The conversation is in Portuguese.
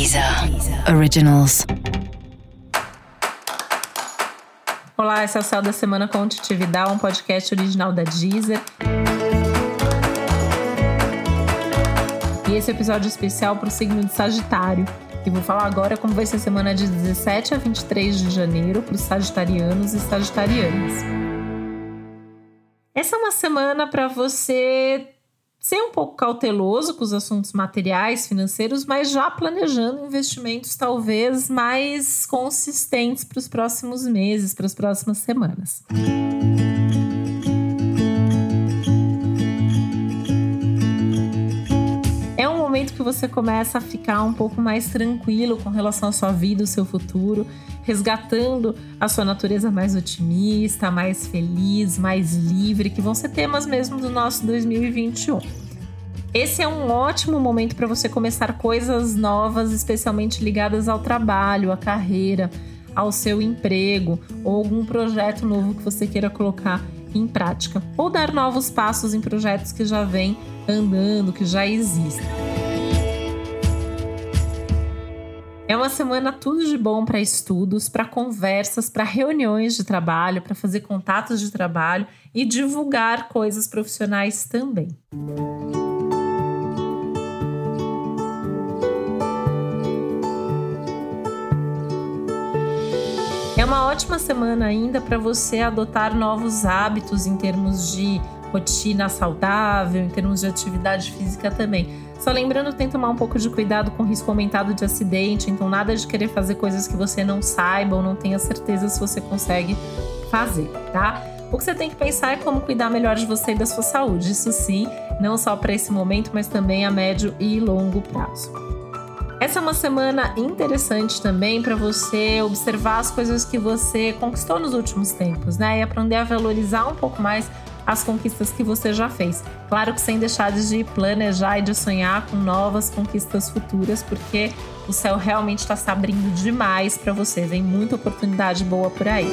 Deezer Originals. Olá, esse é o Céu da Semana com Titividade, um podcast original da Deezer. E esse é episódio especial para o signo de Sagitário. E vou falar agora como vai ser a semana de 17 a 23 de janeiro para os sagitarianos e sagitarianas. Essa é uma semana para você ser um pouco cauteloso com os assuntos materiais, financeiros, mas já planejando investimentos talvez mais consistentes para os próximos meses, para as próximas semanas. É um momento que você começa a ficar um pouco mais tranquilo com relação à sua vida, o seu futuro, resgatando a sua natureza mais otimista, mais feliz, mais livre, que vão ser temas mesmo do nosso 2021. Esse é um ótimo momento para você começar coisas novas, especialmente ligadas ao trabalho, à carreira, ao seu emprego ou algum projeto novo que você queira colocar em prática, ou dar novos passos em projetos que já vêm andando, que já existem. É uma semana tudo de bom para estudos, para conversas, para reuniões de trabalho, para fazer contatos de trabalho e divulgar coisas profissionais também. É uma ótima semana ainda para você adotar novos hábitos em termos de rotina saudável, em termos de atividade física também. Só lembrando, tem que tomar um pouco de cuidado com risco aumentado de acidente, então nada de querer fazer coisas que você não saiba ou não tenha certeza se você consegue fazer, tá? O que você tem que pensar é como cuidar melhor de você e da sua saúde. Isso sim, não só para esse momento, mas também a médio e longo prazo. Essa é uma semana interessante também para você observar as coisas que você conquistou nos últimos tempos, né? E aprender a valorizar um pouco mais as conquistas que você já fez. Claro que sem deixar de planejar e de sonhar com novas conquistas futuras, porque o céu realmente está se abrindo demais para você. Vem muita oportunidade boa por aí.